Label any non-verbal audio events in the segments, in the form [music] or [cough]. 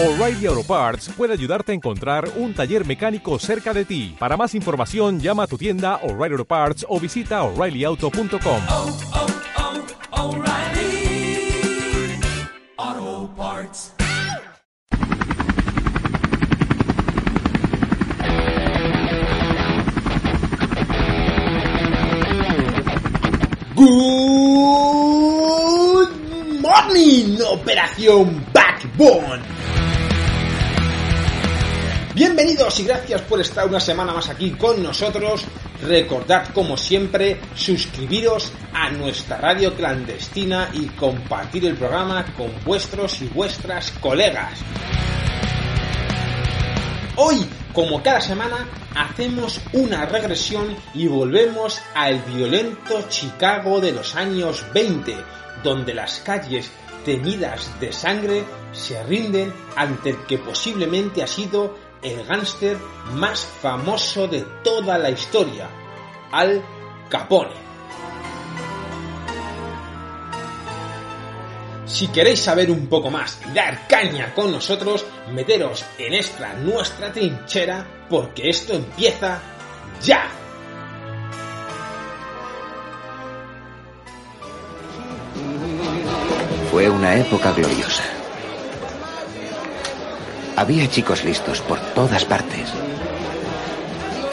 O'Reilly Auto Parts puede ayudarte a encontrar un taller mecánico cerca de ti. Para más información, llama a tu tienda O'Reilly Auto Parts o visita oreillyauto.com. oh, oh, Parts. Good morning, Operación Backbone. Bienvenidos y gracias por estar una semana más aquí con nosotros. Recordad, como siempre, suscribiros a nuestra radio clandestina y compartir el programa con vuestros y vuestras colegas. Hoy, como cada semana, hacemos una regresión y volvemos al violento Chicago de los años 20, donde las calles teñidas de sangre se rinden ante el que posiblemente ha sido el gángster más famoso de toda la historia, Al Capone. Si queréis saber un poco más y dar caña con nosotros, meteros en esta nuestra trinchera porque esto empieza ya. Fue una época gloriosa. Había chicos listos por todas partes.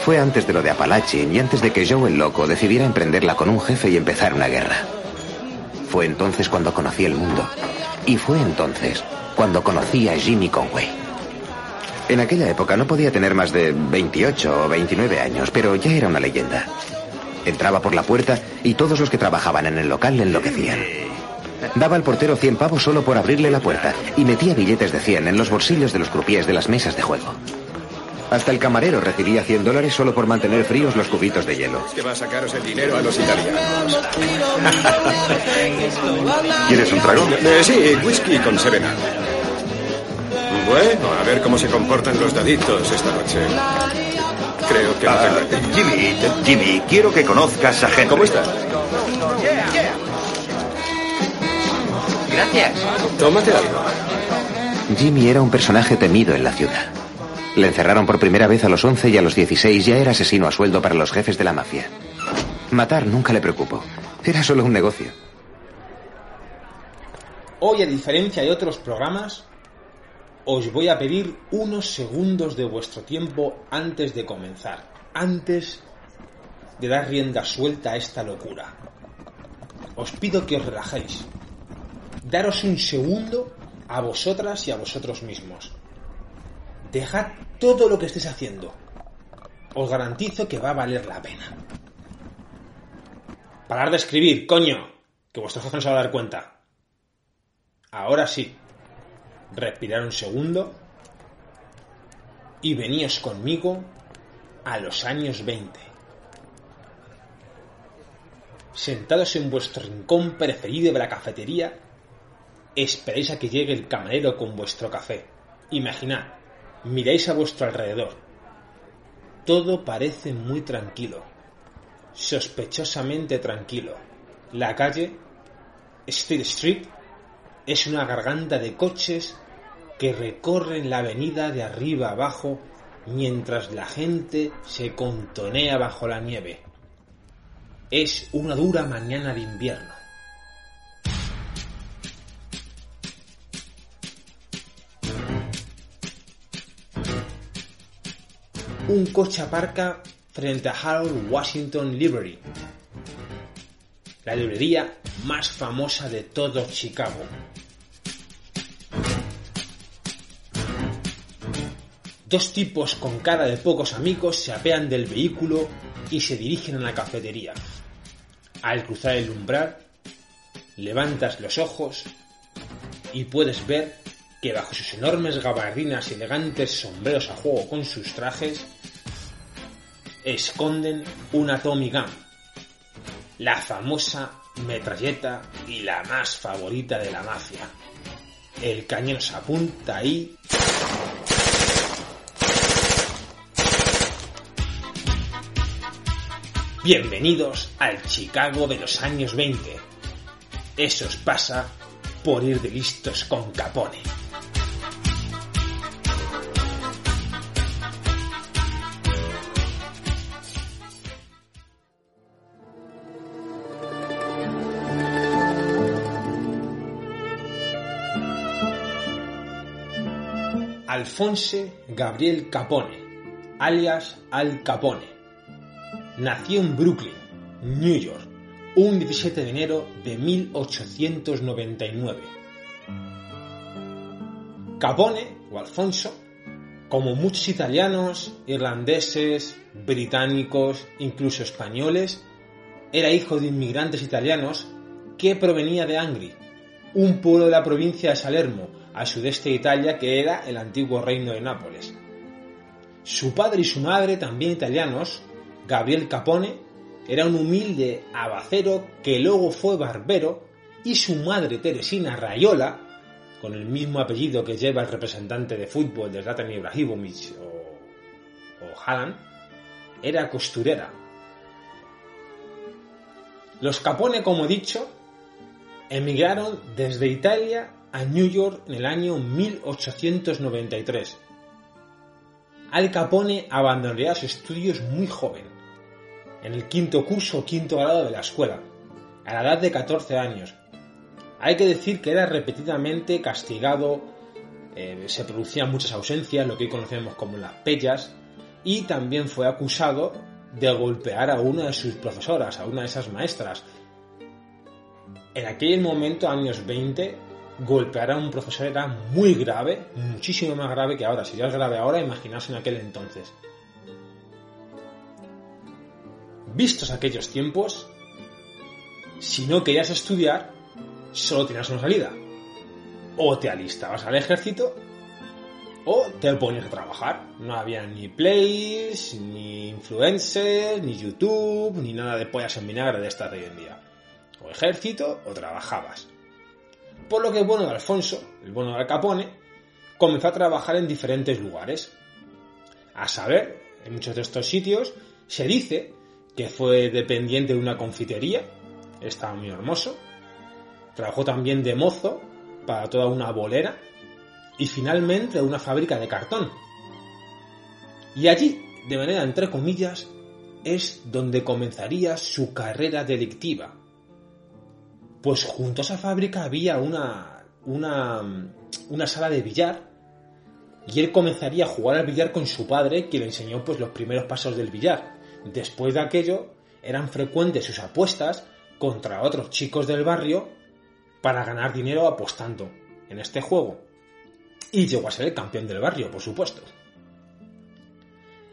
Fue antes de lo de Apalache y antes de que Joe el Loco decidiera emprenderla con un jefe y empezar una guerra. Fue entonces cuando conocí el mundo. Y fue entonces cuando conocí a Jimmy Conway. En aquella época no podía tener más de 28 o 29 años, pero ya era una leyenda. Entraba por la puerta y todos los que trabajaban en el local le enloquecían. Daba al portero 100 pavos solo por abrirle la puerta y metía billetes de 100 en los bolsillos de los crupiés de las mesas de juego. Hasta el camarero recibía 100 dólares solo por mantener fríos los cubitos de hielo. que va a sacaros el dinero a los italianos. ¿Quieres un trago? Eh, sí, whisky con serena. Bueno, a ver cómo se comportan los daditos esta noche. Creo que no Ah, tengo Jimmy, Jimmy, quiero que conozcas a Henry. ¿Cómo estás? Gracias. Tómate algo. Jimmy era un personaje temido en la ciudad. Le encerraron por primera vez a los 11 y a los 16 ya era asesino a sueldo para los jefes de la mafia. Matar nunca le preocupó. Era solo un negocio. Hoy, a diferencia de otros programas, os voy a pedir unos segundos de vuestro tiempo antes de comenzar, antes de dar rienda suelta a esta locura. Os pido que os relajéis. Daros un segundo a vosotras y a vosotros mismos. Dejad todo lo que estéis haciendo. Os garantizo que va a valer la pena. Parar de escribir, coño, que vuestro jefe no se va a dar cuenta. Ahora sí. Respirar un segundo. Y veníos conmigo a los años 20. Sentados en vuestro rincón preferido de la cafetería, esperáis a que llegue el camarero con vuestro café. Imaginad, miráis a vuestro alrededor. Todo parece muy tranquilo, sospechosamente tranquilo. La calle, Street Street, es una garganta de coches que recorren la avenida de arriba abajo mientras la gente se contonea bajo la nieve. Es una dura mañana de invierno. Un coche aparca frente a Harold Washington Library, la librería más famosa de todo Chicago. Dos tipos con cara de pocos amigos se apean del vehículo y se dirigen a la cafetería. Al cruzar el umbral, levantas los ojos y puedes ver que bajo sus enormes gabardinas y elegantes sombreros a juego con sus trajes, esconden una Tommy Gun, la famosa metralleta y la más favorita de la mafia. El cañón se apunta ahí Bienvenidos al Chicago de los años 20. Eso os pasa por ir de listos con Capone. Alfonse Gabriel Capone, alias Al Capone. Nació en Brooklyn, New York, un 17 de enero de 1899. Capone, o Alfonso, como muchos italianos, irlandeses, británicos, incluso españoles, era hijo de inmigrantes italianos que provenía de Angri, un pueblo de la provincia de Salermo, al sudeste de Italia, que era el antiguo reino de Nápoles. Su padre y su madre, también italianos, Gabriel Capone, era un humilde abacero que luego fue barbero, y su madre Teresina Rayola, con el mismo apellido que lleva el representante de fútbol de Zlatan Ibrahimovic o, o era costurera. Los Capone, como he dicho, emigraron desde Italia a New York en el año 1893. Al Capone abandonaría sus estudios muy joven, en el quinto curso o quinto grado de la escuela, a la edad de 14 años. Hay que decir que era repetidamente castigado, eh, se producían muchas ausencias, lo que hoy conocemos como las pellas, y también fue acusado de golpear a una de sus profesoras, a una de esas maestras. En aquel momento, años 20, golpear a un profesor era muy grave, muchísimo más grave que ahora. Si ya es grave ahora, imaginaos en aquel entonces. Vistos aquellos tiempos, si no querías estudiar, solo tenías una salida. O te alistabas al ejército, o te ponías a trabajar. No había ni plays, ni influencers, ni YouTube, ni nada de pollas en vinagre de esta de hoy en día. O ejército, o trabajabas. Por lo que el bueno de Alfonso, el bueno de Al Capone, comenzó a trabajar en diferentes lugares. A saber, en muchos de estos sitios se dice que fue dependiente de una confitería, estaba muy hermoso. Trabajó también de mozo para toda una bolera y finalmente de una fábrica de cartón. Y allí, de manera entre comillas, es donde comenzaría su carrera delictiva. Pues junto a esa fábrica había una, una, sala de billar y él comenzaría a jugar al billar con su padre, que le enseñó pues los primeros pasos del billar. Después de aquello, eran frecuentes sus apuestas contra otros chicos del barrio para ganar dinero apostando en este juego. Y llegó a ser el campeón del barrio, por supuesto.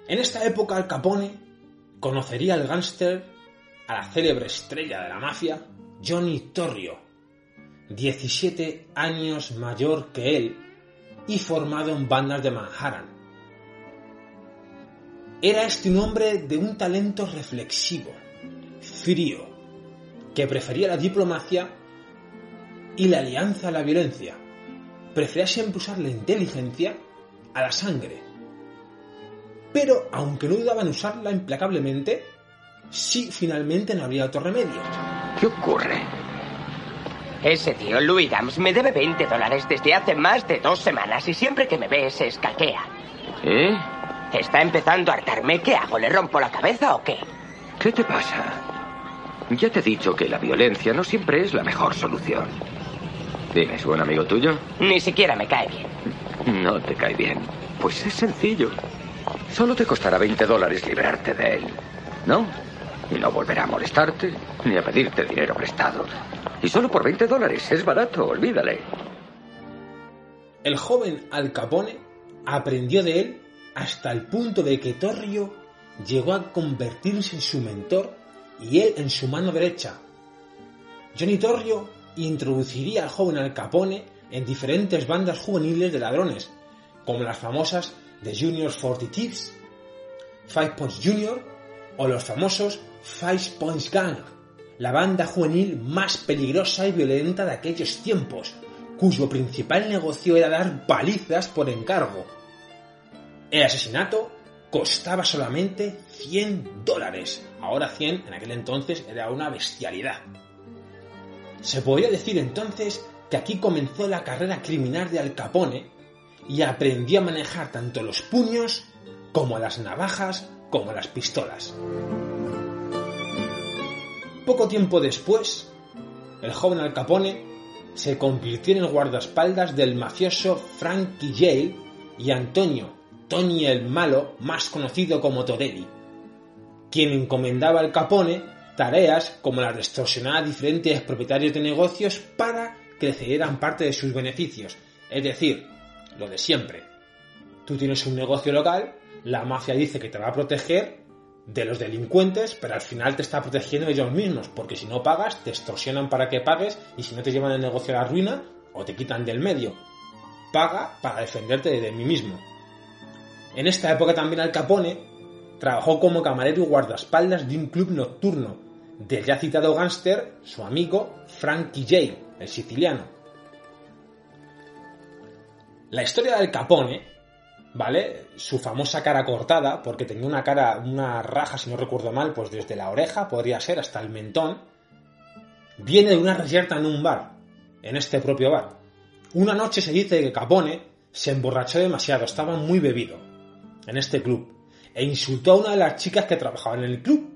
En esta época, Al Capone conocería al gángster, a la célebre estrella de la mafia, Johnny Torrio, 17 años mayor que él y formado en bandas de Manhattan. Era este un hombre de un talento reflexivo, frío, que prefería la diplomacia y la alianza a la violencia. Prefería siempre usar la inteligencia a la sangre. Pero, aunque no dudaba en usarla implacablemente, sí finalmente no habría otro remedio. ¿Qué ocurre? Ese tío, Louis Dams, me debe 20 dólares desde hace más de dos semanas y siempre que me ve se escaquea. ¿Eh? Está empezando a hartarme. ¿Qué hago? ¿Le rompo la cabeza o qué? ¿Qué te pasa? Ya te he dicho que la violencia no siempre es la mejor solución. Dime, ¿es buen amigo tuyo? Ni siquiera me cae bien. No te cae bien. Pues es sencillo. Solo te costará 20 dólares librarte de él. ¿No? Y no volverá a molestarte ni a pedirte dinero prestado. Y solo por 20 dólares. Es barato, olvídale. El joven Al Capone aprendió de él hasta el punto de que Torrio llegó a convertirse en su mentor y él en su mano derecha. Johnny Torrio introduciría al joven Al Capone en diferentes bandas juveniles de ladrones, como las famosas The Junior Forty Thieves, Five Points Junior o los famosos Five Points Gang, la banda juvenil más peligrosa y violenta de aquellos tiempos, cuyo principal negocio era dar palizas por encargo. El asesinato costaba solamente 100 dólares. Ahora 100 en aquel entonces era una bestialidad. Se podría decir entonces que aquí comenzó la carrera criminal de Al Capone y aprendió a manejar tanto los puños como las navajas como las pistolas. Poco tiempo después, el joven Al Capone se convirtió en el guardaespaldas del mafioso Frankie Yale y Antonio Tony el Malo, más conocido como Torelli, quien encomendaba al Capone tareas como de extorsionar a diferentes propietarios de negocios para que le cedieran parte de sus beneficios. Es decir, lo de siempre. Tú tienes un negocio local, la mafia dice que te va a proteger de los delincuentes, pero al final te está protegiendo ellos mismos, porque si no pagas, te extorsionan para que pagues y si no te llevan el negocio a la ruina o te quitan del medio. Paga para defenderte de mí mismo. En esta época también Al Capone trabajó como camarero y guardaespaldas de un club nocturno del ya citado gángster, su amigo Frankie J, el siciliano. La historia del Capone, ¿vale? Su famosa cara cortada, porque tenía una cara, una raja, si no recuerdo mal, pues desde la oreja, podría ser, hasta el mentón, viene de una reyerta en un bar, en este propio bar. Una noche se dice que Capone se emborrachó demasiado, estaba muy bebido en este club e insultó a una de las chicas que trabajaban en el club,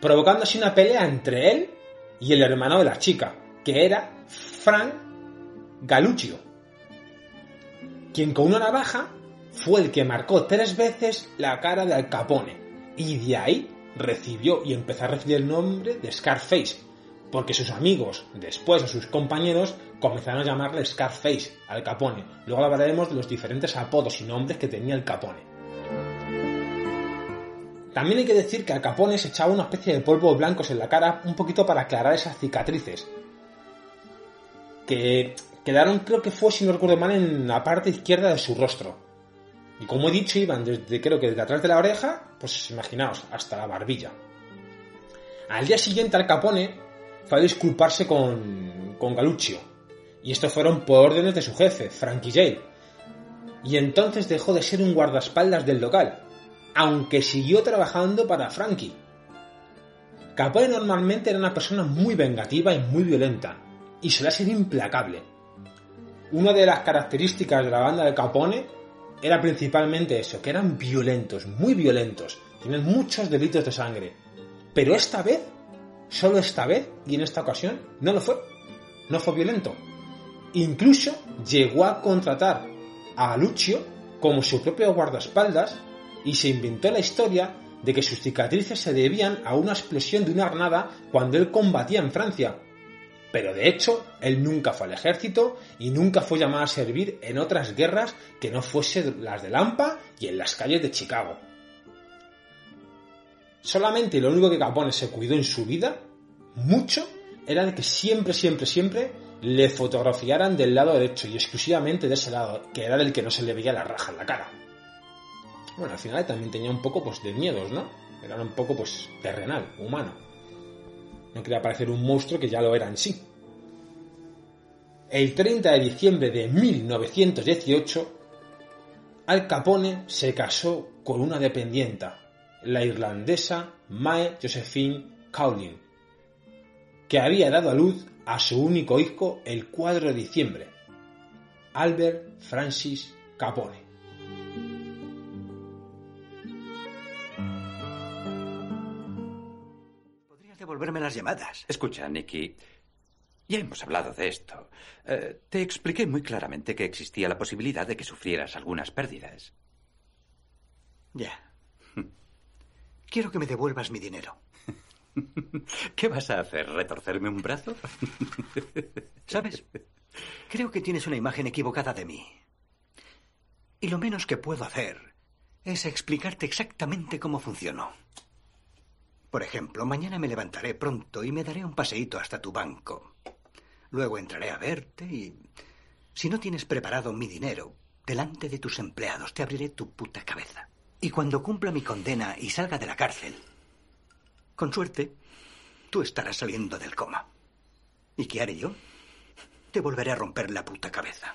provocando así una pelea entre él y el hermano de la chica, que era Frank Galuccio, quien con una navaja fue el que marcó tres veces la cara de Al Capone y de ahí recibió y empezó a recibir el nombre de Scarface, porque sus amigos, después o sus compañeros, comenzaron a llamarle Scarface al Capone. Luego hablaremos de los diferentes apodos y nombres que tenía el Capone. También hay que decir que al Capone se echaba una especie de polvos blancos en la cara un poquito para aclarar esas cicatrices. Que quedaron, creo que fue, si no recuerdo mal, en la parte izquierda de su rostro. Y como he dicho, iban desde, creo que desde atrás de la oreja, pues imaginaos, hasta la barbilla. Al día siguiente al Capone fue a disculparse con, con Galuccio. Y estos fueron por órdenes de su jefe, Frankie J. Y entonces dejó de ser un guardaespaldas del local, aunque siguió trabajando para Frankie. Capone normalmente era una persona muy vengativa y muy violenta, y solía ser implacable. Una de las características de la banda de Capone era principalmente eso, que eran violentos, muy violentos, tienen muchos delitos de sangre. Pero esta vez, solo esta vez y en esta ocasión, no lo fue. No fue violento. Incluso llegó a contratar a Lucio como su propio guardaespaldas y se inventó la historia de que sus cicatrices se debían a una explosión de una granada cuando él combatía en Francia. Pero de hecho, él nunca fue al ejército y nunca fue llamado a servir en otras guerras que no fuesen las de Lampa y en las calles de Chicago. Solamente lo único que Capone se cuidó en su vida, mucho, era de que siempre, siempre, siempre le fotografiaran del lado derecho y exclusivamente de ese lado, que era del que no se le veía la raja en la cara. Bueno, al final también tenía un poco pues de miedos, ¿no? Era un poco pues terrenal, humano. No quería parecer un monstruo que ya lo era en sí. El 30 de diciembre de 1918, Al Capone se casó con una dependienta, la irlandesa Mae Josephine Cowlin, que había dado a luz a su único hijo el 4 de diciembre, Albert Francis Capone. Devolverme las llamadas. Escucha, Nicky. Ya hemos hablado de esto. Eh, te expliqué muy claramente que existía la posibilidad de que sufrieras algunas pérdidas. Ya. Quiero que me devuelvas mi dinero. [laughs] ¿Qué vas a hacer? ¿Retorcerme un brazo? [laughs] ¿Sabes? Creo que tienes una imagen equivocada de mí. Y lo menos que puedo hacer es explicarte exactamente cómo funcionó. Por ejemplo, mañana me levantaré pronto y me daré un paseíto hasta tu banco. Luego entraré a verte y... Si no tienes preparado mi dinero, delante de tus empleados te abriré tu puta cabeza. Y cuando cumpla mi condena y salga de la cárcel, con suerte, tú estarás saliendo del coma. ¿Y qué haré yo? Te volveré a romper la puta cabeza.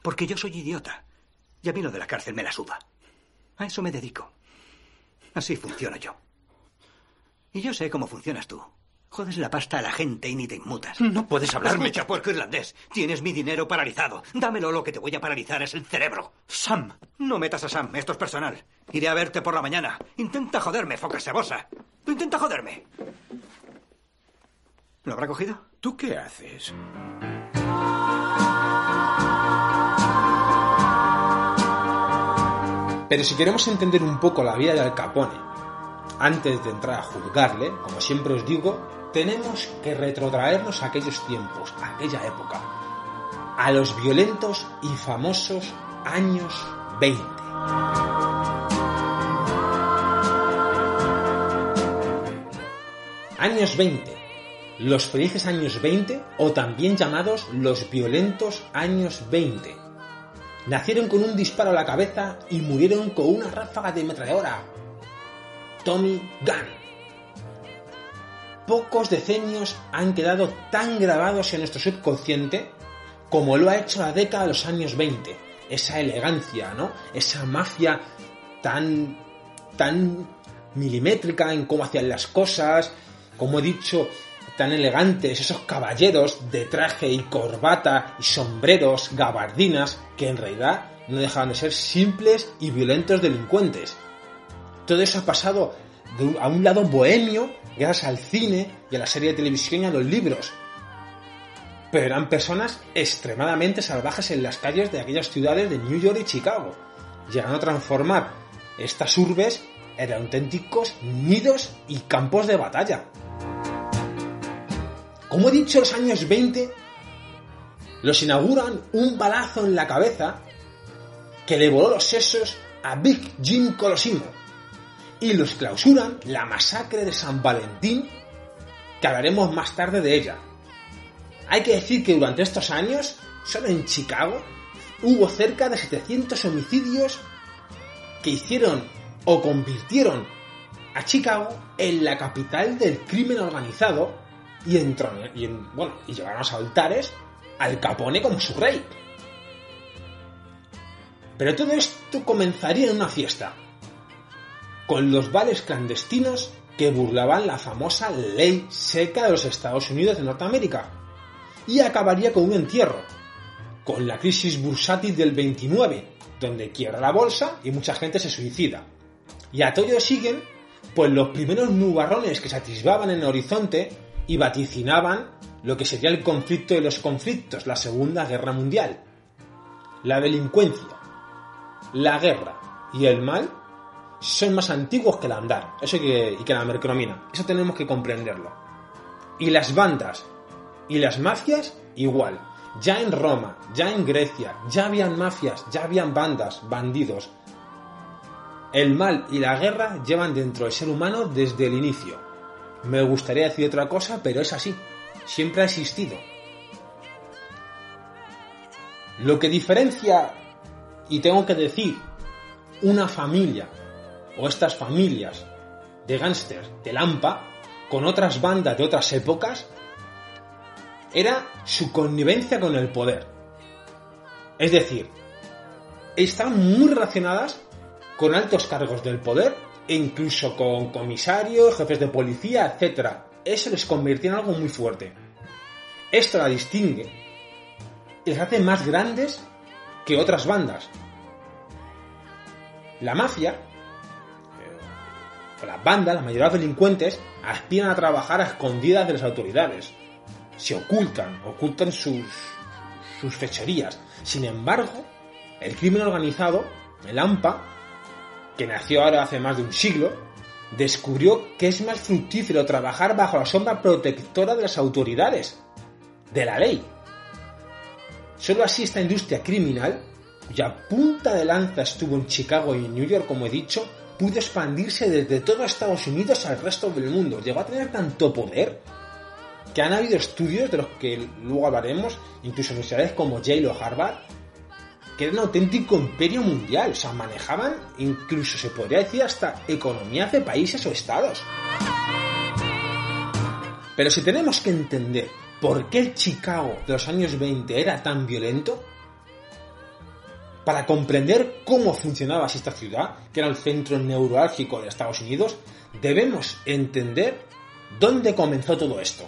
Porque yo soy idiota. Y a mí lo de la cárcel me la suda. A eso me dedico. Así funciono yo. Y yo sé cómo funcionas tú. Jodes la pasta a la gente y ni te inmutas. No puedes hablarme. Escucha, puerco irlandés. Tienes mi dinero paralizado. Dámelo, lo que te voy a paralizar es el cerebro. Sam. No metas a Sam, esto es personal. Iré a verte por la mañana. Intenta joderme, foca sebosa. Tú intenta joderme. ¿Lo habrá cogido? ¿Tú qué haces? Pero si queremos entender un poco la vida de Al Capone, antes de entrar a juzgarle, como siempre os digo, tenemos que retrotraernos a aquellos tiempos, a aquella época, a los violentos y famosos años 20. Años 20. Los felices años 20 o también llamados los violentos años 20. Nacieron con un disparo a la cabeza y murieron con una ráfaga de metralladora. Tommy Gunn. Pocos decenios han quedado tan grabados en nuestro subconsciente como lo ha hecho la década de los años 20. Esa elegancia, ¿no? Esa mafia tan tan milimétrica en cómo hacían las cosas, como he dicho, tan elegantes, esos caballeros de traje y corbata y sombreros, gabardinas, que en realidad no dejaban de ser simples y violentos delincuentes. Todo eso ha pasado a un lado bohemio gracias al cine y a la serie de televisión y a los libros. Pero eran personas extremadamente salvajes en las calles de aquellas ciudades de New York y Chicago, llegando a transformar estas urbes en auténticos nidos y campos de batalla. Como he dicho, los años 20 los inauguran un balazo en la cabeza que le voló los sesos a Big Jim Colosimo y los clausuran la masacre de San Valentín, que hablaremos más tarde de ella. Hay que decir que durante estos años, solo en Chicago, hubo cerca de 700 homicidios que hicieron o convirtieron a Chicago en la capital del crimen organizado y, entron- y, en- bueno, y llevaron a los altares al Capone como su rey. Pero todo esto comenzaría en una fiesta, con los vales clandestinos que burlaban la famosa ley seca de los Estados Unidos de Norteamérica, y acabaría con un entierro, con la crisis bursátil del 29, donde quiebra la bolsa y mucha gente se suicida. Y a todo siguen, pues los primeros nubarrones que se atisbaban en el horizonte y vaticinaban lo que sería el conflicto de los conflictos, la Segunda Guerra Mundial. La delincuencia, la guerra y el mal son más antiguos que el andar eso y que la mercromina. Eso tenemos que comprenderlo. Y las bandas y las mafias igual. Ya en Roma, ya en Grecia, ya habían mafias, ya habían bandas, bandidos. El mal y la guerra llevan dentro del ser humano desde el inicio. Me gustaría decir otra cosa, pero es así. Siempre ha existido. Lo que diferencia, y tengo que decir, una familia o estas familias de gángsters de Lampa con otras bandas de otras épocas era su connivencia con el poder. Es decir, están muy relacionadas con altos cargos del poder e incluso con comisarios, jefes de policía, etc. Eso les convirtió en algo muy fuerte. Esto la distingue les hace más grandes que otras bandas. La mafia, las bandas, la mayoría de los delincuentes, aspiran a trabajar a escondidas de las autoridades. Se ocultan, ocultan sus, sus fechorías. Sin embargo, el crimen organizado, el AMPA, que nació ahora hace más de un siglo, descubrió que es más fructífero trabajar bajo la sombra protectora de las autoridades, de la ley. Solo así esta industria criminal, cuya punta de lanza estuvo en Chicago y en New York, como he dicho, pudo expandirse desde todo Estados Unidos al resto del mundo. Llegó a tener tanto poder que han habido estudios de los que luego hablaremos, incluso universidades como Yale o Harvard, que era un auténtico imperio mundial, o sea, manejaban incluso se podría decir hasta economías de países o estados. Pero si tenemos que entender por qué el Chicago de los años 20 era tan violento, para comprender cómo funcionaba esta ciudad, que era el centro neurálgico de Estados Unidos, debemos entender dónde comenzó todo esto.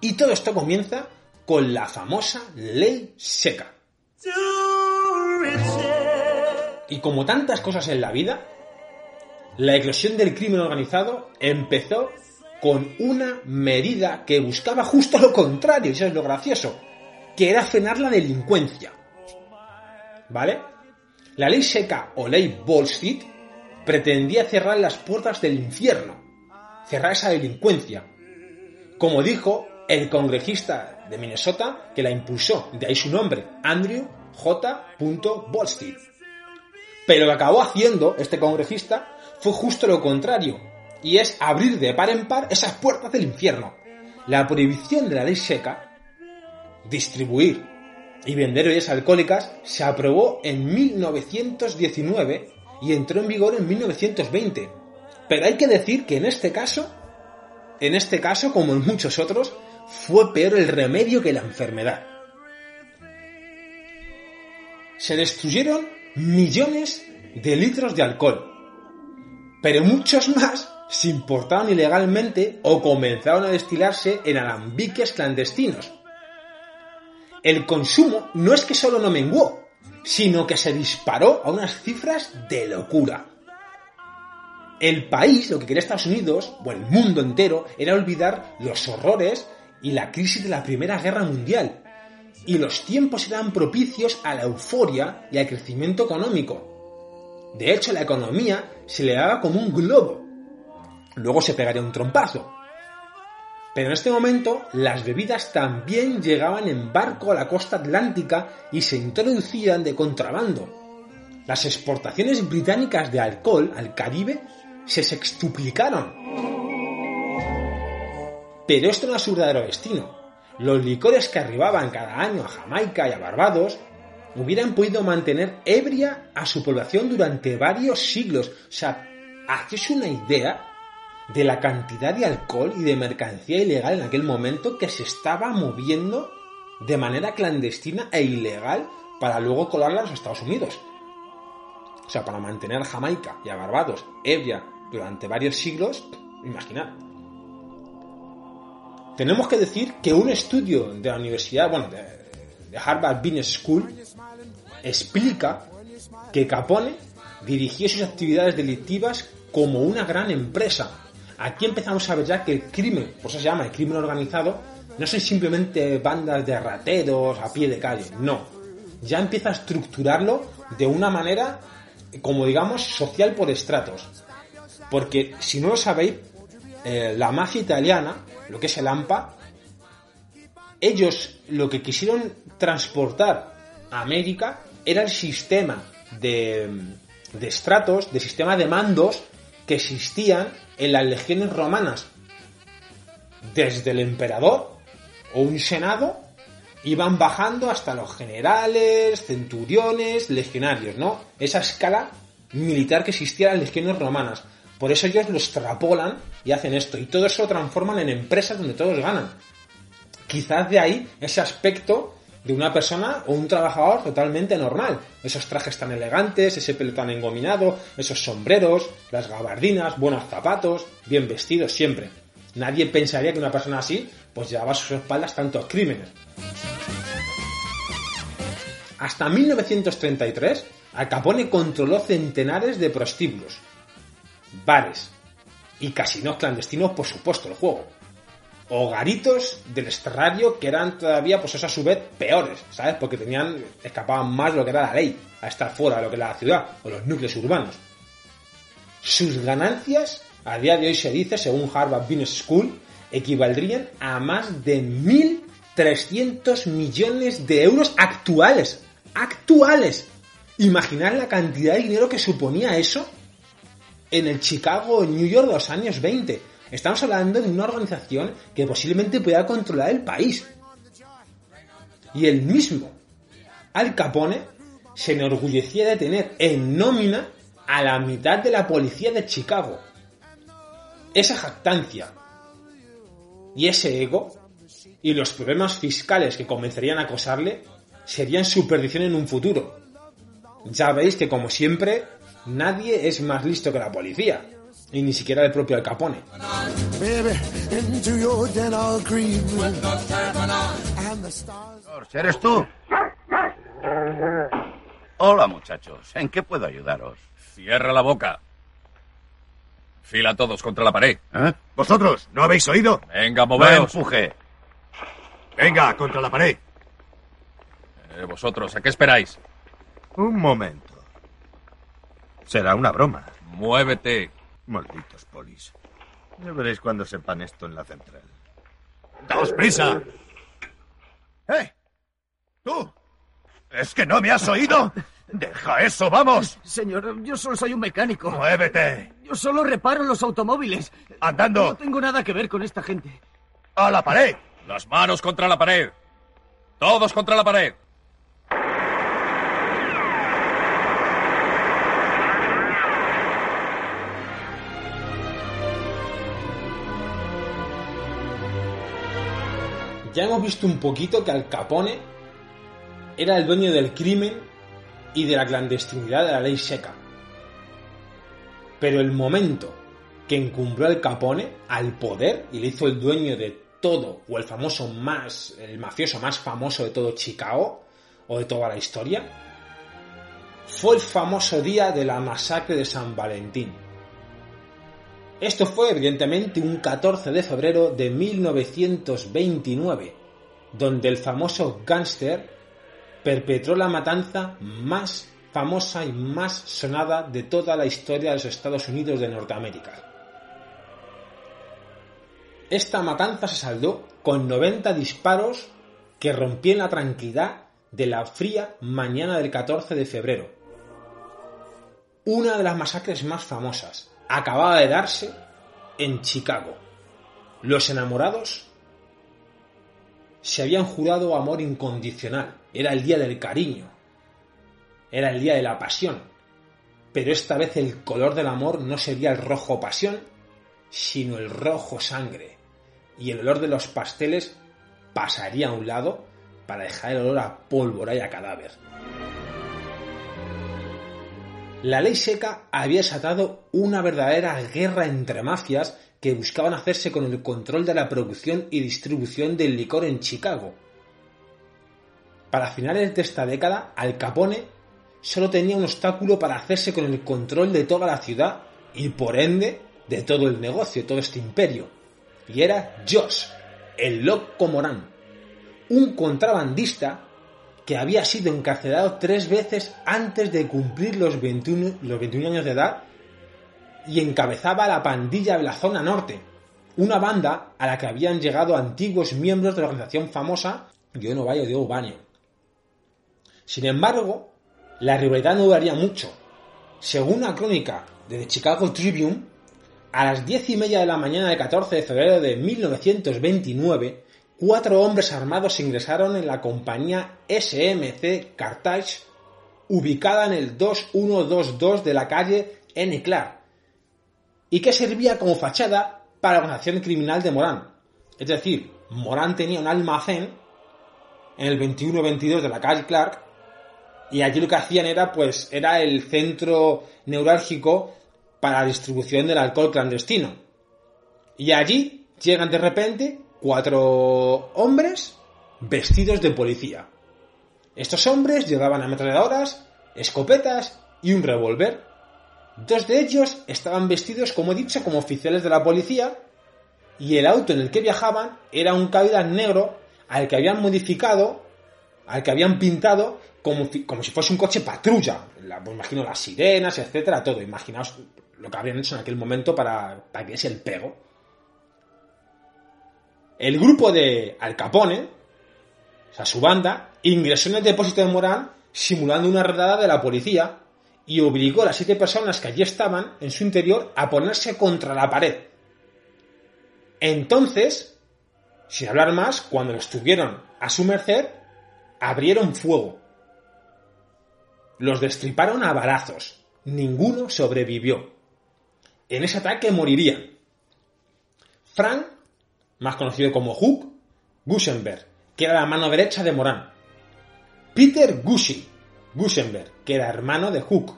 Y todo esto comienza con la famosa ley seca. Y como tantas cosas en la vida, la eclosión del crimen organizado empezó con una medida que buscaba justo lo contrario, y eso es lo gracioso, que era frenar la delincuencia. ¿Vale? La ley seca o ley Street pretendía cerrar las puertas del infierno, cerrar esa delincuencia. Como dijo el congresista de Minnesota que la impulsó, de ahí su nombre, Andrew J. Street. Pero lo que acabó haciendo este congresista fue justo lo contrario, y es abrir de par en par esas puertas del infierno. La prohibición de la ley seca, distribuir y vender bebidas alcohólicas, se aprobó en 1919 y entró en vigor en 1920. Pero hay que decir que en este caso, en este caso, como en muchos otros, fue peor el remedio que la enfermedad. Se destruyeron millones de litros de alcohol, pero muchos más se importaron ilegalmente o comenzaron a destilarse en alambiques clandestinos. El consumo no es que solo no menguó, sino que se disparó a unas cifras de locura. El país, lo que quería Estados Unidos, o el mundo entero, era olvidar los horrores y la crisis de la Primera Guerra Mundial. Y los tiempos eran propicios a la euforia y al crecimiento económico. De hecho, la economía se le daba como un globo. Luego se pegaría un trompazo. Pero en este momento las bebidas también llegaban en barco a la costa atlántica y se introducían de contrabando. Las exportaciones británicas de alcohol al Caribe se sextuplicaron. Pero esto no era su verdadero destino. Los licores que arribaban cada año a Jamaica y a Barbados hubieran podido mantener ebria a su población durante varios siglos. O sea, haces una idea de la cantidad de alcohol y de mercancía ilegal en aquel momento que se estaba moviendo de manera clandestina e ilegal para luego colarla a los Estados Unidos. O sea, para mantener a Jamaica y a Barbados ebria durante varios siglos, imaginad. Tenemos que decir que un estudio de la Universidad, bueno, de, de Harvard Business School, explica que Capone dirigió sus actividades delictivas como una gran empresa. Aquí empezamos a ver ya que el crimen, por eso se llama el crimen organizado, no son simplemente bandas de rateros a pie de calle, no. Ya empieza a estructurarlo de una manera, como digamos, social por estratos. Porque si no lo sabéis, eh, la mafia italiana, lo que es el AMPA, ellos lo que quisieron transportar a América era el sistema de, de estratos, de sistema de mandos que existían en las legiones romanas. Desde el emperador o un senado iban bajando hasta los generales, centuriones, legionarios, ¿no? Esa escala militar que existía en las legiones romanas. Por eso ellos lo extrapolan y hacen esto. Y todo eso lo transforman en empresas donde todos ganan. Quizás de ahí ese aspecto de una persona o un trabajador totalmente normal. Esos trajes tan elegantes, ese pelo tan engominado, esos sombreros, las gabardinas, buenos zapatos, bien vestidos siempre. Nadie pensaría que una persona así pues llevaba a sus espaldas tantos crímenes. Hasta 1933, Al Capone controló centenares de prostíbulos, bares y casinos clandestinos, por supuesto, el juego. O garitos del extrarradio que eran todavía, pues eso a su vez, peores, ¿sabes? Porque tenían, escapaban más lo que era la ley, a estar fuera de lo que era la ciudad o los núcleos urbanos. Sus ganancias, a día de hoy se dice, según Harvard Business School, equivaldrían a más de 1.300 millones de euros actuales. ¡Actuales! Imaginar la cantidad de dinero que suponía eso en el Chicago New York de los años 20. Estamos hablando de una organización que posiblemente pueda controlar el país. Y el mismo Al Capone se enorgullecía de tener en nómina a la mitad de la policía de Chicago. Esa jactancia y ese ego y los problemas fiscales que comenzarían a acosarle serían su perdición en un futuro. Ya veis que como siempre nadie es más listo que la policía y ni siquiera el propio Al Capone. ¿Eres tú? Hola, muchachos. ¿En qué puedo ayudaros? Cierra la boca. Fila todos contra la pared. ¿Eh? ¿Vosotros no habéis oído? Venga, moveos. No empuje. Venga, contra la pared. Eh, vosotros, ¿a qué esperáis? Un momento. Será una broma. Muévete. Malditos polis. Ya veréis cuando sepan esto en la central. ¡Daos prisa! ¡Eh! ¡Tú! ¿Es que no me has oído? ¡Deja eso, vamos! Señor, yo solo soy un mecánico. ¡Muévete! Yo solo reparo los automóviles. ¡Andando! No tengo nada que ver con esta gente. ¡A la pared! Las manos contra la pared. Todos contra la pared. Ya hemos visto un poquito que Al Capone era el dueño del crimen y de la clandestinidad de la ley seca. Pero el momento que encumbró Al Capone al poder y le hizo el dueño de todo, o el famoso más, el mafioso más famoso de todo Chicago, o de toda la historia, fue el famoso día de la masacre de San Valentín. Esto fue evidentemente un 14 de febrero de 1929, donde el famoso gángster perpetró la matanza más famosa y más sonada de toda la historia de los Estados Unidos de Norteamérica. Esta matanza se saldó con 90 disparos que rompían la tranquilidad de la fría mañana del 14 de febrero. Una de las masacres más famosas acababa de darse en Chicago. Los enamorados se habían jurado amor incondicional. Era el día del cariño. Era el día de la pasión. Pero esta vez el color del amor no sería el rojo pasión, sino el rojo sangre. Y el olor de los pasteles pasaría a un lado para dejar el olor a pólvora y a cadáver. La ley seca había desatado una verdadera guerra entre mafias que buscaban hacerse con el control de la producción y distribución del licor en Chicago. Para finales de esta década, Al Capone solo tenía un obstáculo para hacerse con el control de toda la ciudad y por ende de todo el negocio, todo este imperio. Y era Josh, el loco Morán, un contrabandista que había sido encarcelado tres veces antes de cumplir los 21, los 21 años de edad y encabezaba la pandilla de la zona norte, una banda a la que habían llegado antiguos miembros de la organización famosa Yo no vaya de Obanio. Sin embargo, la rivalidad no duraría mucho. Según la crónica de The Chicago Tribune, a las diez y media de la mañana del 14 de febrero de 1929, cuatro hombres armados ingresaron en la compañía SMC Carthage, ubicada en el 2122 de la calle N. Clark, y que servía como fachada para la organización criminal de Morán. Es decir, Morán tenía un almacén en el 2122 de la calle Clark, y allí lo que hacían era, pues, era el centro neurálgico para la distribución del alcohol clandestino. Y allí llegan de repente cuatro hombres vestidos de policía. Estos hombres llevaban ametralladoras, escopetas y un revólver. Dos de ellos estaban vestidos, como he dicho, como oficiales de la policía y el auto en el que viajaban era un Cadillac negro al que habían modificado, al que habían pintado como, como si fuese un coche patrulla. La, pues imagino las sirenas, etcétera, todo. Imaginaos lo que habrían hecho en aquel momento para, para que es el pego. El grupo de Al Capone, o sea, su banda, ingresó en el depósito de Morán simulando una redada de la policía y obligó a las siete personas que allí estaban en su interior a ponerse contra la pared. Entonces, sin hablar más, cuando los tuvieron a su merced, abrieron fuego. Los destriparon a barazos. Ninguno sobrevivió. En ese ataque morirían Frank, más conocido como Hook, Gusenberg, que era la mano derecha de Morán. Peter Gushi, Gusenberg, que era hermano de Hook.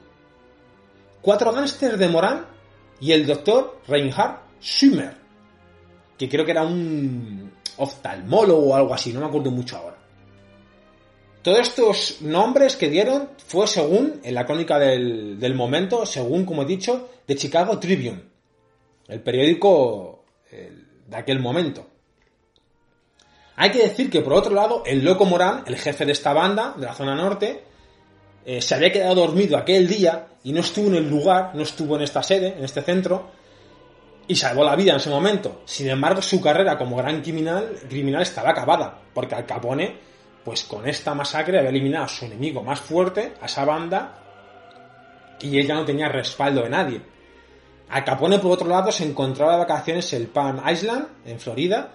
Cuatro gángsters de Morán y el doctor Reinhard Schimmer, que creo que era un oftalmólogo o algo así, no me acuerdo mucho ahora. Todos estos nombres que dieron fue según, en la crónica del, del momento, según, como he dicho, de Chicago Tribune, el periódico el, de aquel momento. Hay que decir que, por otro lado, el Loco Morán, el jefe de esta banda, de la zona norte, eh, se había quedado dormido aquel día y no estuvo en el lugar, no estuvo en esta sede, en este centro, y salvó la vida en ese momento. Sin embargo, su carrera como gran criminal, criminal estaba acabada, porque Al Capone, pues con esta masacre había eliminado a su enemigo más fuerte, a esa banda, y él ya no tenía respaldo de nadie. Al Capone, por otro lado, se encontraba de vacaciones en Palm Island, en Florida,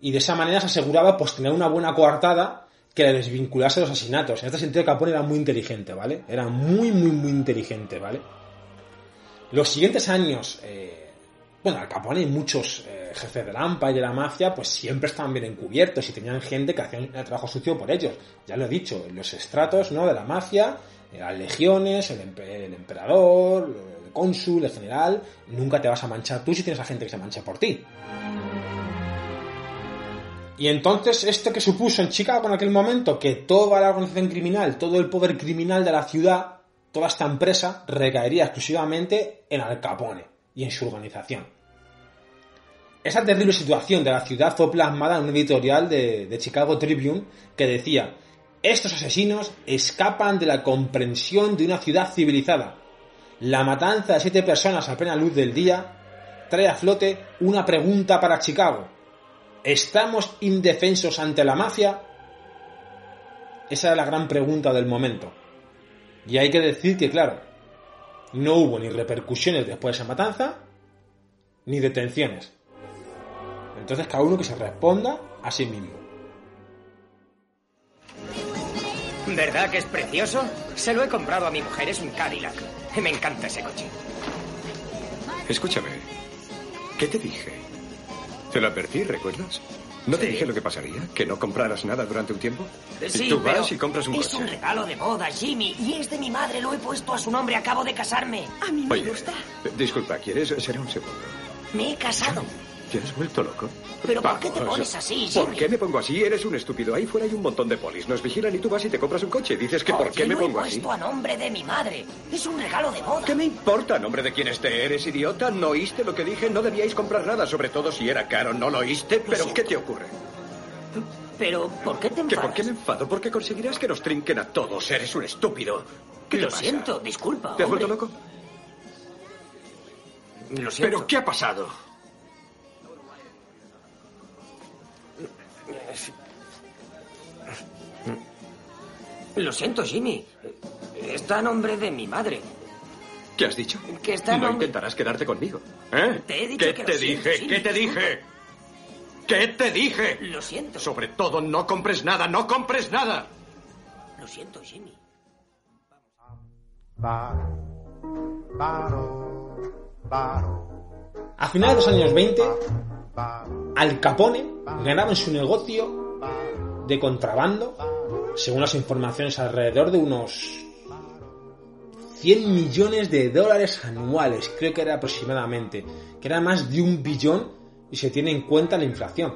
y de esa manera se aseguraba pues tener una buena coartada que le desvinculase de los asesinatos. En este sentido, Capone era muy inteligente, ¿vale? Era muy, muy, muy inteligente, ¿vale? Los siguientes años, eh, bueno, Al Capone y muchos eh, jefes de la AMPA y de la mafia, pues siempre estaban bien encubiertos y tenían gente que hacía el trabajo sucio por ellos. Ya lo he dicho, los estratos, ¿no? De la mafia, las legiones, el, empe- el emperador, cónsul, el general, nunca te vas a manchar tú si tienes a gente que se mancha por ti. Y entonces, esto que supuso en Chicago en aquel momento, que toda la organización criminal, todo el poder criminal de la ciudad, toda esta empresa, recaería exclusivamente en Al Capone y en su organización. Esa terrible situación de la ciudad fue plasmada en un editorial de, de Chicago Tribune que decía, estos asesinos escapan de la comprensión de una ciudad civilizada. La matanza de siete personas a plena luz del día trae a flote una pregunta para Chicago. ¿Estamos indefensos ante la mafia? Esa era la gran pregunta del momento. Y hay que decir que, claro, no hubo ni repercusiones después de esa matanza, ni detenciones. Entonces cada uno que se responda a sí mismo. ¿Verdad que es precioso? Se lo he comprado a mi mujer, es un Cadillac. Me encanta ese coche. Escúchame. ¿Qué te dije? Te lo advertí, ¿recuerdas? ¿No te dije lo que pasaría? ¿Que no compraras nada durante un tiempo? Sí, y tú pero vas y compras un es coche. un regalo de boda, Jimmy, y es de mi madre, lo he puesto a su nombre, acabo de casarme. A mí Oye, eh, disculpa, ¿quieres? Será un segundo. Me he casado. ¿Te has vuelto loco? ¿Pero por qué te pones así, ¿Por Jimmy? qué me pongo así? Eres un estúpido. Ahí fuera hay un montón de polis. Nos vigilan y tú vas y te compras un coche. Dices que por Oye, qué me pongo así. puesto a nombre de mi madre. Es un regalo de boda. ¿Qué me importa a nombre de quién esté? ¿Eres idiota? ¿No oíste lo que dije? No debíais comprar nada, sobre todo si era caro. ¿No lo oíste? ¿Pero qué te ocurre? Pero, ¿por qué te ¿Que enfadas? por qué me enfado? Porque conseguirás que nos trinquen a todos. Eres un estúpido. ¿Qué te Lo pasa? siento, disculpa, ¿Te has hombre. vuelto loco? Lo siento. ¿Pero qué ha pasado? Lo siento, Jimmy. Está a nombre de mi madre. ¿Qué has dicho? Que está a No nombre- intentarás quedarte conmigo. ¿Eh? Te he dicho ¿Qué que te lo siento, dije? Jimmy, ¿Qué te disculpa. dije? ¿Qué te dije? Lo siento. Sobre todo, no compres nada, no compres nada. Lo siento, Jimmy. A finales de los años 20, Al Capone ganaba en su negocio de contrabando, según las informaciones, alrededor de unos 100 millones de dólares anuales, creo que era aproximadamente, que era más de un billón y se tiene en cuenta la inflación.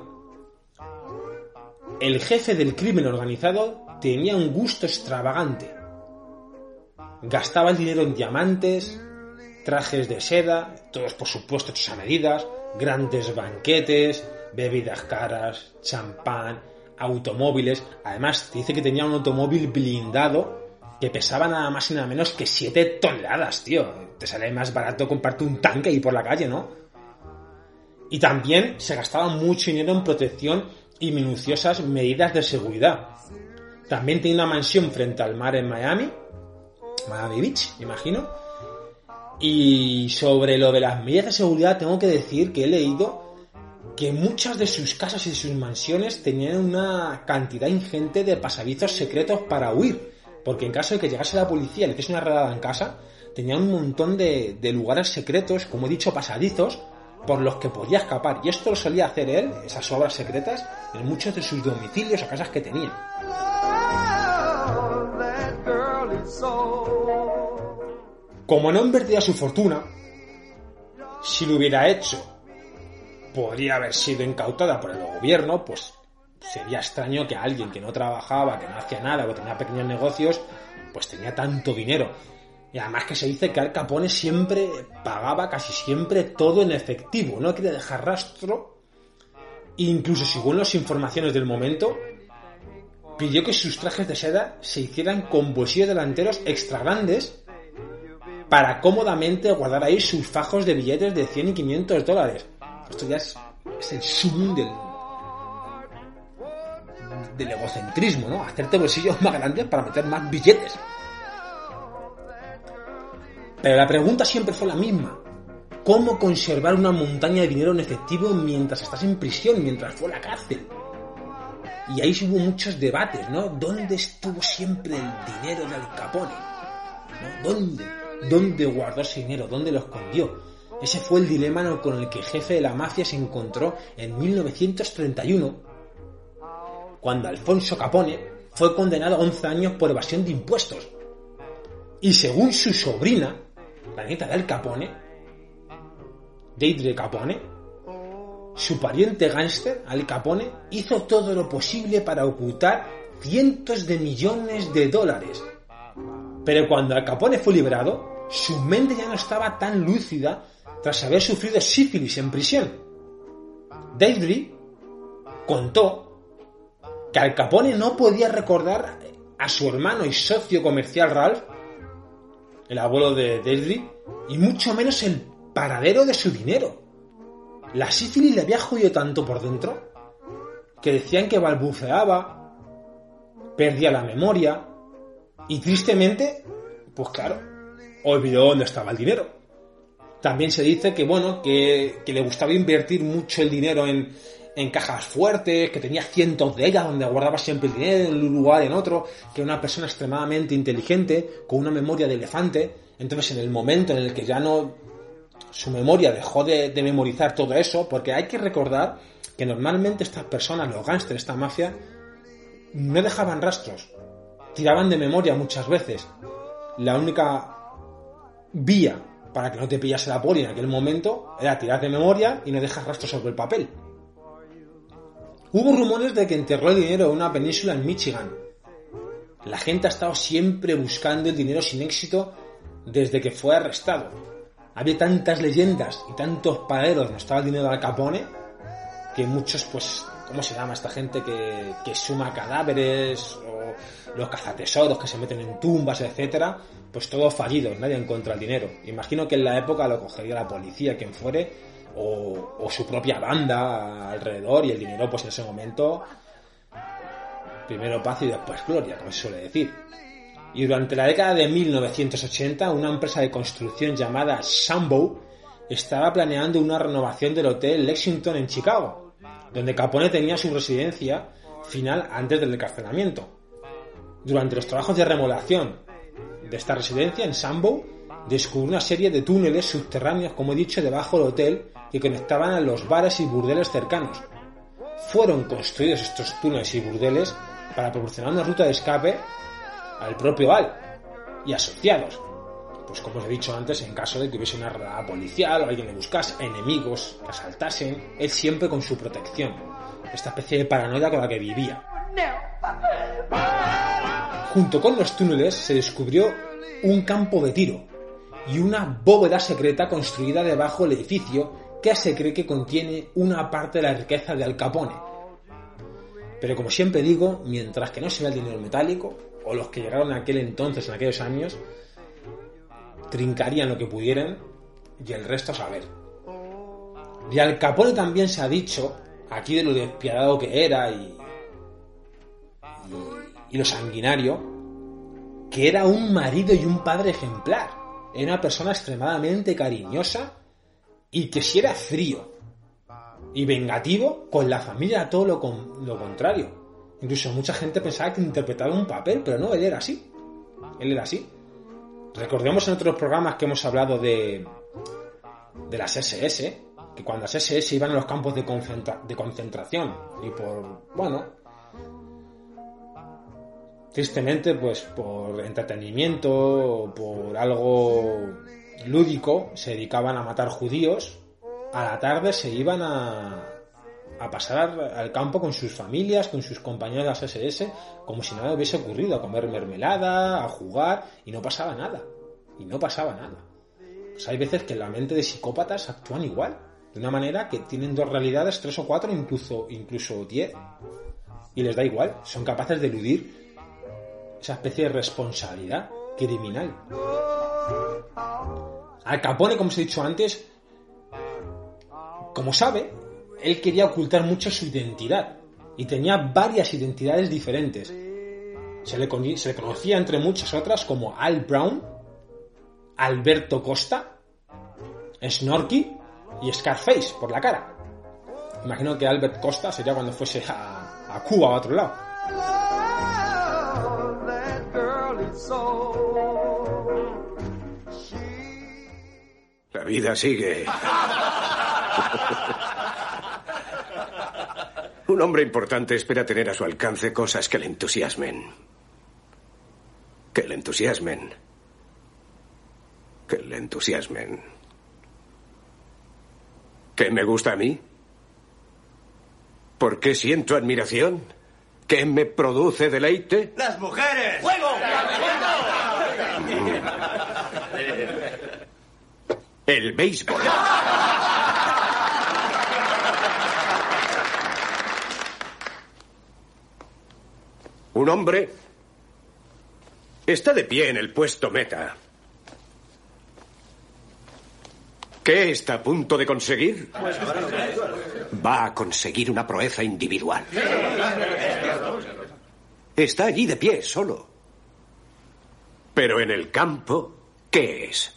El jefe del crimen organizado tenía un gusto extravagante. Gastaba el dinero en diamantes, trajes de seda, todos por supuesto hechos a medidas, grandes banquetes, bebidas caras, champán, automóviles. Además, dice que tenía un automóvil blindado que pesaba nada más y nada menos que 7 toneladas, tío. Te sale más barato comprarte un tanque ahí por la calle, ¿no? Y también se gastaba mucho dinero en protección y minuciosas medidas de seguridad. También tenía una mansión frente al mar en Miami, Miami Beach, imagino. Y sobre lo de las medidas de seguridad tengo que decir que he leído que muchas de sus casas y sus mansiones tenían una cantidad ingente de pasadizos secretos para huir. Porque en caso de que llegase la policía y le hiciese una redada en casa, tenía un montón de, lugares secretos, como he dicho, pasadizos, por los que podía escapar. Y esto lo solía hacer él, esas obras secretas, en muchos de sus domicilios o casas que tenía. Como no invertía su fortuna, si lo hubiera hecho, podría haber sido incautada por el gobierno, pues sería extraño que alguien que no trabajaba, que no hacía nada, que tenía pequeños negocios, pues tenía tanto dinero. Y además que se dice que Al Capone siempre pagaba casi siempre todo en efectivo, no quiere dejar rastro. Incluso según las informaciones del momento, pidió que sus trajes de seda se hicieran con bolsillos delanteros extra grandes para cómodamente guardar ahí sus fajos de billetes de 100 y 500 dólares. Esto ya es, es el sumum del, del egocentrismo, ¿no? Hacerte bolsillos más grandes para meter más billetes. Pero la pregunta siempre fue la misma. ¿Cómo conservar una montaña de dinero en efectivo mientras estás en prisión, mientras fue a la cárcel? Y ahí hubo muchos debates, ¿no? ¿Dónde estuvo siempre el dinero de Al Capone? ¿Dónde? ¿Dónde guardó ese dinero? ¿Dónde lo escondió? Ese fue el dilema con el que el jefe de la mafia se encontró en 1931, cuando Alfonso Capone fue condenado a 11 años por evasión de impuestos. Y según su sobrina, la nieta de Al Capone, Deidre Capone, su pariente gángster, Al Capone, hizo todo lo posible para ocultar cientos de millones de dólares. Pero cuando Al Capone fue liberado, su mente ya no estaba tan lúcida tras haber sufrido sífilis en prisión. Deidre contó que Al Capone no podía recordar a su hermano y socio comercial Ralph, el abuelo de Deidre, y mucho menos el paradero de su dinero. La sífilis le había jodido tanto por dentro que decían que balbuceaba, perdía la memoria y tristemente, pues claro, olvidó dónde estaba el dinero. También se dice que, bueno, que, le gustaba invertir mucho el dinero en, en cajas fuertes, que tenía cientos de ellas donde guardaba siempre el dinero en un lugar en otro, que era una persona extremadamente inteligente, con una memoria de elefante. Entonces, en el momento en el que ya no su memoria dejó de, de, memorizar todo eso, porque hay que recordar que normalmente estas personas, los gángsters, esta mafia, no dejaban rastros, tiraban de memoria muchas veces. La única vía para que no te pillase la poli en aquel momento era tirar de memoria y no dejar rastros sobre el papel. Hubo rumores de que enterró el dinero en una península en Michigan. La gente ha estado siempre buscando el dinero sin éxito desde que fue arrestado había tantas leyendas y tantos paraderos donde estaba el dinero de Al Capone que muchos, pues, ¿cómo se llama esta gente que, que suma cadáveres o los cazatesoros que se meten en tumbas, etcétera? Pues todo fallido, nadie encuentra el dinero. Imagino que en la época lo cogería la policía, quien fuere, o, o su propia banda alrededor y el dinero, pues en ese momento, primero paz y después gloria, como se suele decir. Y durante la década de 1980, una empresa de construcción llamada Sambo estaba planeando una renovación del hotel Lexington en Chicago, donde Capone tenía su residencia final antes del encarcelamiento. Durante los trabajos de remodelación de esta residencia en Sambo, descubrió una serie de túneles subterráneos, como he dicho, debajo del hotel que conectaban a los bares y burdeles cercanos. Fueron construidos estos túneles y burdeles para proporcionar una ruta de escape al propio Al y asociados. Pues como os he dicho antes, en caso de que hubiese una redada policial o alguien le buscase, enemigos que asaltasen, él siempre con su protección. Esta especie de paranoia con la que vivía. Junto con los túneles se descubrió un campo de tiro y una bóveda secreta construida debajo del edificio que se cree que contiene una parte de la riqueza de Al Capone. Pero como siempre digo, mientras que no se vea el dinero metálico, o los que llegaron en aquel entonces, en aquellos años, trincarían lo que pudieran y el resto a saber. De Al Capone también se ha dicho, aquí de lo despiadado que era y, y, lo sanguinario, que era un marido y un padre ejemplar. Era una persona extremadamente cariñosa y que si era frío y vengativo con la familia todo lo, con, lo contrario. Incluso mucha gente pensaba que interpretaba un papel, pero no, él era así. Él era así. Recordemos en otros programas que hemos hablado de, de las SS, que cuando las SS iban a los campos de, concentra de concentración y por, bueno, tristemente, pues por entretenimiento o por algo lúdico, se dedicaban a matar judíos, a la tarde se iban a, a pasar al campo con sus familias, con sus compañeros de SS, como si nada hubiese ocurrido, a comer mermelada, a jugar, y no pasaba nada. Y no pasaba nada. Pues hay veces que la mente de psicópatas actúan igual, de una manera que tienen dos realidades, tres o cuatro, incluso, incluso diez. y les da igual, son capaces de eludir esa especie de responsabilidad criminal. Al Capone, como os he dicho antes, como sabe, él quería ocultar mucho su identidad y tenía varias identidades diferentes. Se le, conocía entre muchas otras como Al Brown, Alberto Costa, Snorky y Scarface por la cara. Imagino que Albert Costa sería cuando fuese a, a Cuba o a otro lado. La vida sigue. [laughs] Un hombre importante espera tener a su alcance cosas que le entusiasmen. Que le entusiasmen. Que le entusiasmen. ¿Qué me gusta a mí? ¿Por qué siento admiración? ¿Qué me produce deleite? ¡Las mujeres! El béisbol. Un hombre está de pie en el puesto meta. ¿Qué está a punto de conseguir? Va a conseguir una proeza individual. Está allí de pie, solo. Pero en el campo, ¿qué es?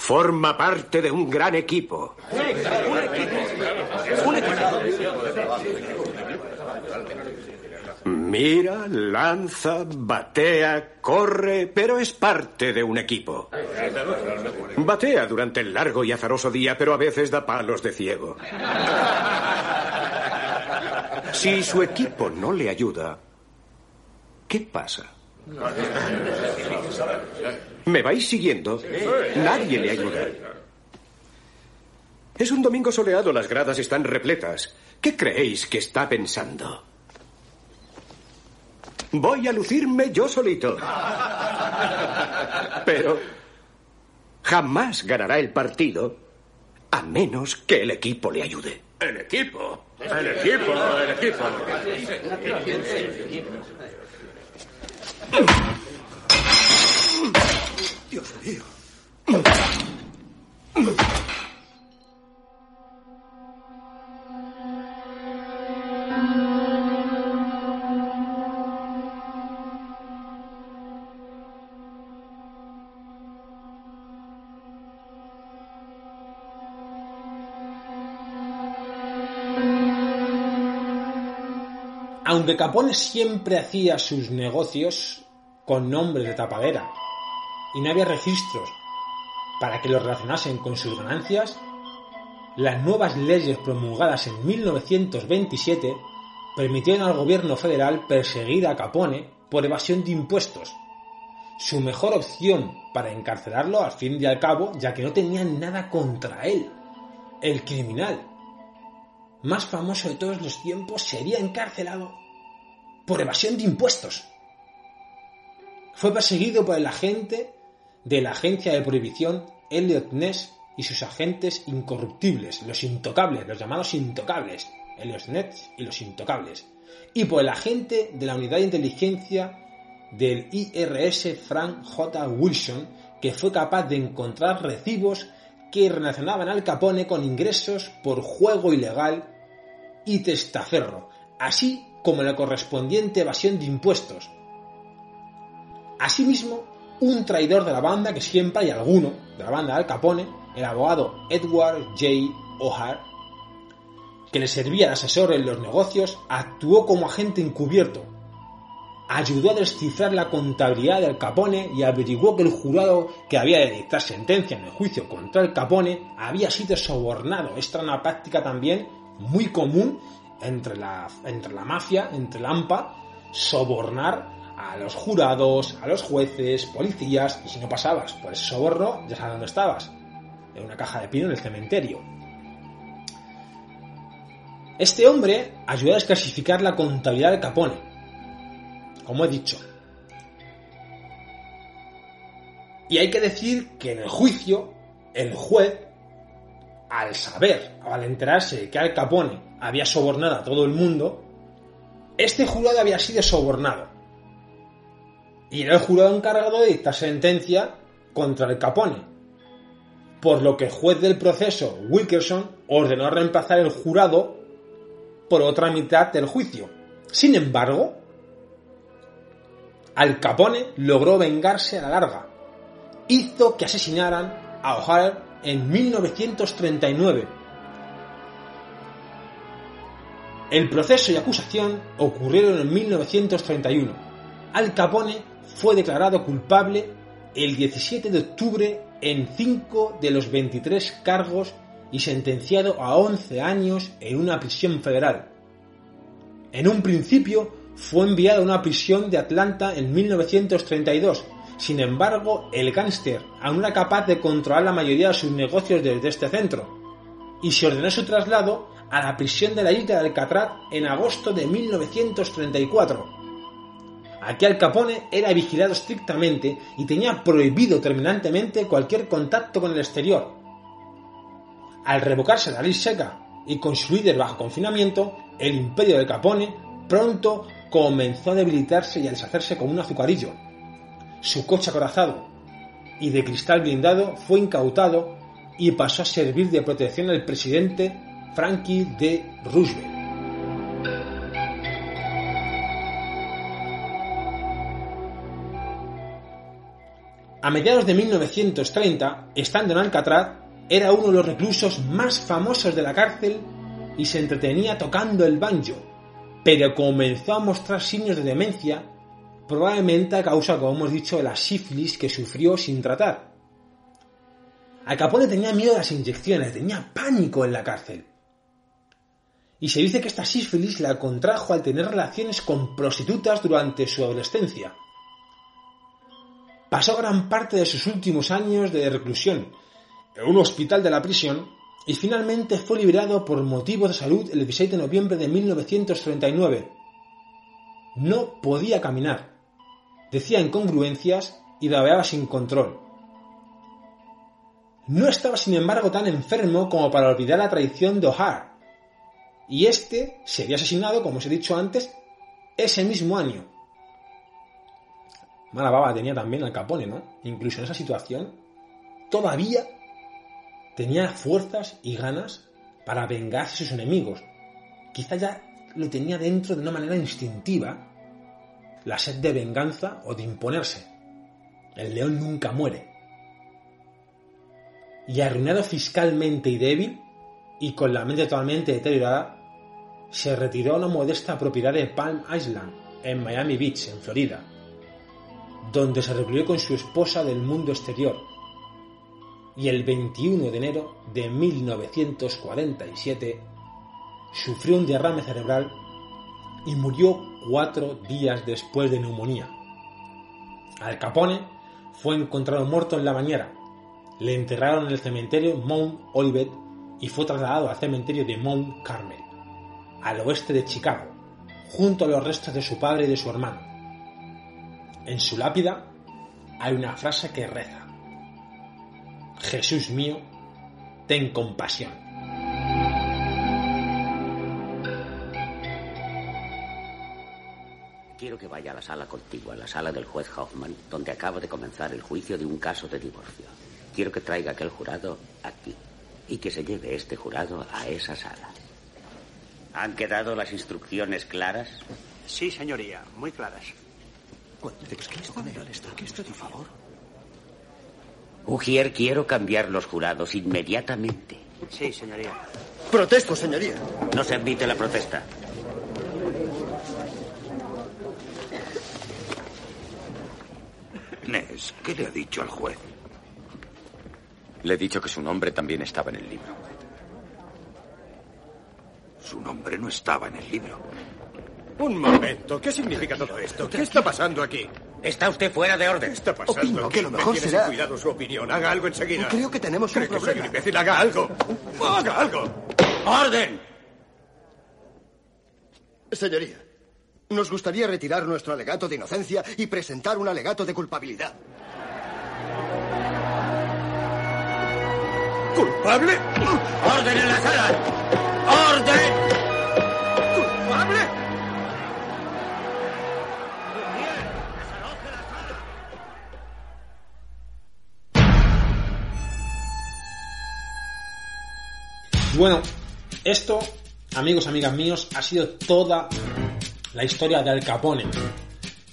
Forma parte de un gran equipo. Mira, lanza, batea, corre, pero es parte de un equipo. Batea durante el largo y azaroso día, pero a veces da palos de ciego. Si su equipo no le ayuda, ¿qué pasa? ¿Me vais siguiendo? Nadie le ayuda. Es un domingo soleado, las gradas están repletas. ¿Qué creéis que está pensando? Voy a lucirme yo solito. [laughs] Pero jamás ganará el partido a menos que el equipo le ayude. El equipo. El equipo, el equipo. Aunque Capone siempre hacía sus negocios con nombres de tapadera y no había registros para que los relacionasen con sus ganancias, las nuevas leyes promulgadas en 1927 permitieron al gobierno federal perseguir a Capone por evasión de impuestos. Su mejor opción para encarcelarlo al fin y al cabo, ya que no tenían nada contra él. El criminal más famoso de todos los tiempos sería encarcelado por evasión de impuestos. Fue perseguido por el agente de la agencia de prohibición Elliot Ness y sus agentes incorruptibles, los intocables, los llamados intocables, Elliot Ness y los intocables, y por el agente de la unidad de inteligencia del IRS Frank J. Wilson, que fue capaz de encontrar recibos que relacionaban al Capone con ingresos por juego ilegal y testaferro, así como la correspondiente evasión de impuestos. Asimismo, un traidor de la banda, que siempre hay alguno, de la banda Al Capone, el abogado Edward J. O'Hare, que le servía de asesor en los negocios, actuó como agente encubierto. Ayudó a descifrar la contabilidad del Capone y averiguó que el jurado que había de dictar sentencia en el juicio contra el Capone había sido sobornado. Esta era una práctica también muy común entre la, entre la mafia, entre la AMPA, sobornar a los jurados, a los jueces, policías, y si no pasabas por ese soborno, ya sabes dónde estabas, en una caja de pino en el cementerio. Este hombre ayudó a desclasificar la contabilidad de Capone, como he dicho. Y hay que decir que en el juicio, el juez, al saber o al enterarse que Al Capone había sobornado a todo el mundo, Este jurado había sido sobornado. Y era el jurado encargado de dictar sentencia contra el Capone. Por lo que el juez del proceso, Wilkerson, ordenó reemplazar el jurado por otra mitad del juicio. Sin embargo, Al Capone logró vengarse a la larga. Hizo que asesinaran a O'Hare en 1939. El proceso y acusación ocurrieron en 1931. Al Capone fue declarado culpable el 17 de octubre en 5 de los 23 cargos y sentenciado a 11 años en una prisión federal. En un principio fue enviado a una prisión de Atlanta en 1932. Sin embargo, el gángster aún era capaz de controlar la mayoría de sus negocios desde este centro, y se ordenó su traslado a la prisión de la isla de Alcatraz en agosto de 1934. Aquí Capone era vigilado estrictamente y tenía prohibido terminantemente cualquier contacto con el exterior. Al revocarse la ley seca y con su líder bajo confinamiento, el imperio de Capone pronto comenzó a debilitarse y a deshacerse como un azucarillo. Su coche acorazado y de cristal blindado fue incautado y pasó a servir de protección al presidente Frankie D. Roosevelt. A mediados de 1930, estando en Alcatraz, era uno de los reclusos más famosos de la cárcel y se entretenía tocando el banjo, pero comenzó a mostrar signos de demencia, probablemente a causa, como hemos dicho, de la sífilis que sufrió sin tratar. Al Capone tenía miedo a las inyecciones, tenía pánico en la cárcel. Y se dice que esta sífilis la contrajo al tener relaciones con prostitutas durante su adolescencia. Pasó gran parte de sus últimos años de reclusión en un hospital de la prisión y finalmente fue liberado por motivos de salud el 16 de noviembre de 1939. No podía caminar, decía incongruencias y babeaba sin control. No estaba sin embargo tan enfermo como para olvidar la traición de O'Hare, y este sería asesinado, como os he dicho antes, ese mismo año. Mala baba tenía también al Capone, ¿no? Incluso en esa situación, todavía tenía fuerzas y ganas para vengarse de sus enemigos. Quizá ya lo tenía dentro de una manera instintiva, la sed de venganza o de imponerse. El león nunca muere. Y arruinado fiscalmente y débil, y con la mente totalmente deteriorada, se retiró a una modesta propiedad de Palm Island, en Miami Beach, en Florida, donde se recluyó con su esposa del mundo exterior. Y el 21 de enero de 1947 sufrió un derrame cerebral y murió cuatro días después de neumonía. Al Capone fue encontrado muerto en la bañera. Le enterraron en el cementerio Mount Olivet y fue trasladado al cementerio de Mount Carmel, al oeste de Chicago, junto a los restos de su padre y de su hermano. En su lápida hay una frase que reza, Jesús mío, ten compasión. Quiero que vaya a la sala contigua, la sala del juez Hoffman, donde acaba de comenzar el juicio de un caso de divorcio. Quiero que traiga aquel jurado aquí y que se lleve este jurado a esa sala. ¿Han quedado las instrucciones claras? Sí, señoría, muy claras. ¿Qué esto, por favor? Ujier, quiero cambiar los jurados inmediatamente. Sí, señoría. Protesto, señoría. No se admite la protesta. Ness, ¿qué le ha dicho al juez? Le he dicho que su nombre también estaba en el libro. Su nombre no estaba en el libro. Un momento, ¿qué significa todo esto? ¿Qué está pasando aquí? Está usted fuera de orden. ¿Qué está pasando? Opino que lo Me mejor tiene será- cuidado su opinión. Haga algo enseguida. Creo que tenemos un ¿Cree que soy problema. un imbécil? Haga algo. Haga algo. ¡Orden! Señoría, nos gustaría retirar nuestro alegato de inocencia y presentar un alegato de culpabilidad. ¿Culpable? ¡Orden en la sala! Bueno, esto, amigos, amigas míos, ha sido toda la historia de Al Capone.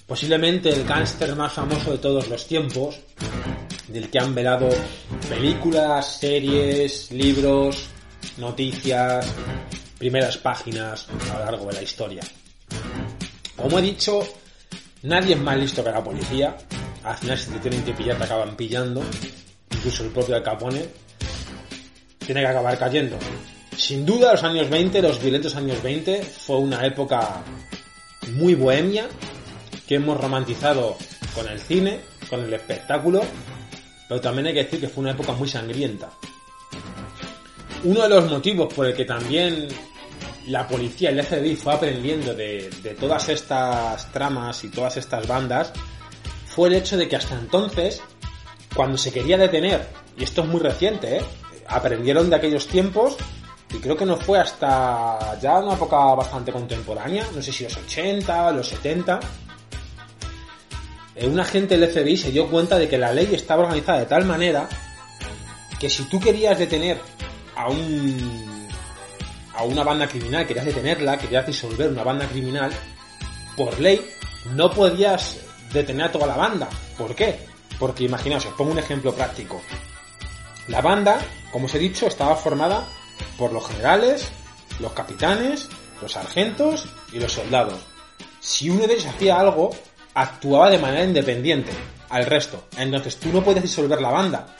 Posiblemente el gángster más famoso de todos los tiempos, del que han velado películas, series, libros, noticias, primeras páginas a lo largo de la historia. Como he dicho, nadie es más listo que la policía. Al final, si te tienen que pillar, te acaban pillando. Incluso el propio Al Capone tiene que acabar cayendo. Sin duda, los años 20, los violentos años 20, fue una época muy bohemia que hemos romantizado con el cine, con el espectáculo, pero también hay que decir que fue una época muy sangrienta. Uno de los motivos por el que también la policía, el FBI fue aprendiendo de, de todas estas tramas y todas estas bandas fue el hecho de que hasta entonces, cuando se quería detener, y esto es muy reciente, ¿eh? Aprendieron de aquellos tiempos y creo que no fue hasta ya una época bastante contemporánea, no sé si los 80, los 70, eh, un agente del FBI se dio cuenta de que la ley estaba organizada de tal manera que si tú querías detener a un a una banda criminal, querías detenerla, querías disolver una banda criminal, por ley no podías detener a toda la banda. ¿Por qué? Porque imaginaos, os pongo un ejemplo práctico. La banda, como os he dicho, estaba formada por los generales, los capitanes, los sargentos y los soldados. Si uno de ellos hacía algo, actuaba de manera independiente al resto. Entonces tú no puedes disolver la banda.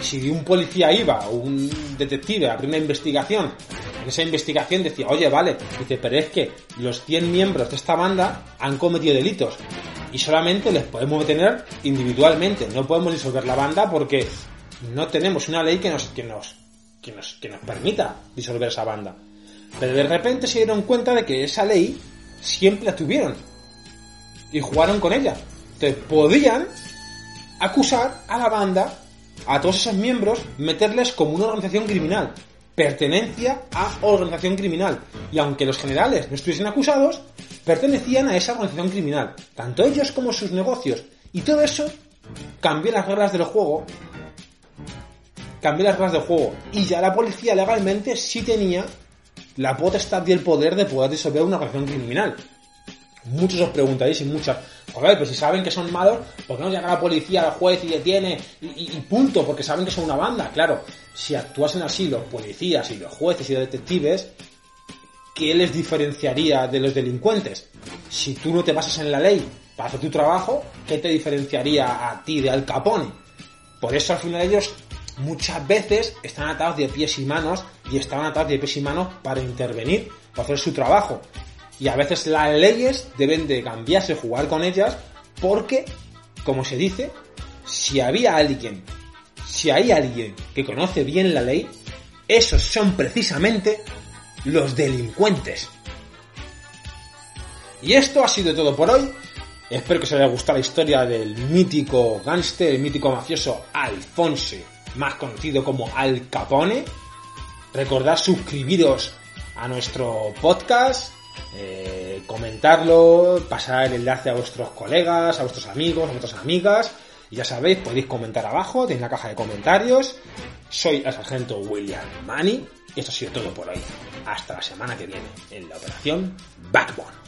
Si un policía iba o un detective abría una investigación, en esa investigación decía, oye, vale, dice, pero es que los 100 miembros de esta banda han cometido delitos y solamente les podemos detener individualmente. No podemos disolver la banda porque no tenemos una ley que nos, que nos, que nos, que nos permita disolver esa banda. Pero de repente se dieron cuenta de que esa ley siempre la tuvieron y jugaron con ella. Entonces podían acusar a la banda, a todos esos miembros, meterles como una organización criminal. Pertenencia a organización criminal. Y aunque los generales no estuviesen acusados, pertenecían a esa organización criminal. Tanto ellos como sus negocios. Y todo eso cambió las reglas del juego. Cambió las reglas del juego. Y ya la policía legalmente sí tenía la potestad y el poder de poder disolver una organización criminal. Muchos os preguntaréis y muchas, joder, pues si saben que son malos, ¿por qué no llega la policía, al juez y detiene y, y, y, punto? Porque saben que son una banda. Claro, si actuasen así los policías y los jueces y los detectives, ¿qué les diferenciaría de los delincuentes? Si tú no te basas en la ley para hacer tu trabajo, ¿qué te diferenciaría a ti de Al Capone? Por eso al final ellos muchas veces están atados de pies y manos y estaban atados de pies y manos para intervenir, para hacer su trabajo. Y a veces las leyes deben de cambiarse, jugar con ellas, porque, como se dice, si había alguien, si hay alguien que conoce bien la ley, esos son precisamente los delincuentes. Y esto ha sido todo por hoy. Espero que os haya gustado la historia del mítico gángster, el mítico mafioso Alfonso, más conocido como Al Capone. Recordad suscribiros a nuestro podcast, eh, comentarlo, pasar el enlace a vuestros colegas, a vuestros amigos, a vuestras amigas. Y ya sabéis, podéis comentar abajo, tenéis la caja de comentarios. Soy el sargento William Manny y esto ha sido todo por hoy. Hasta la semana que viene en la operación Backbone.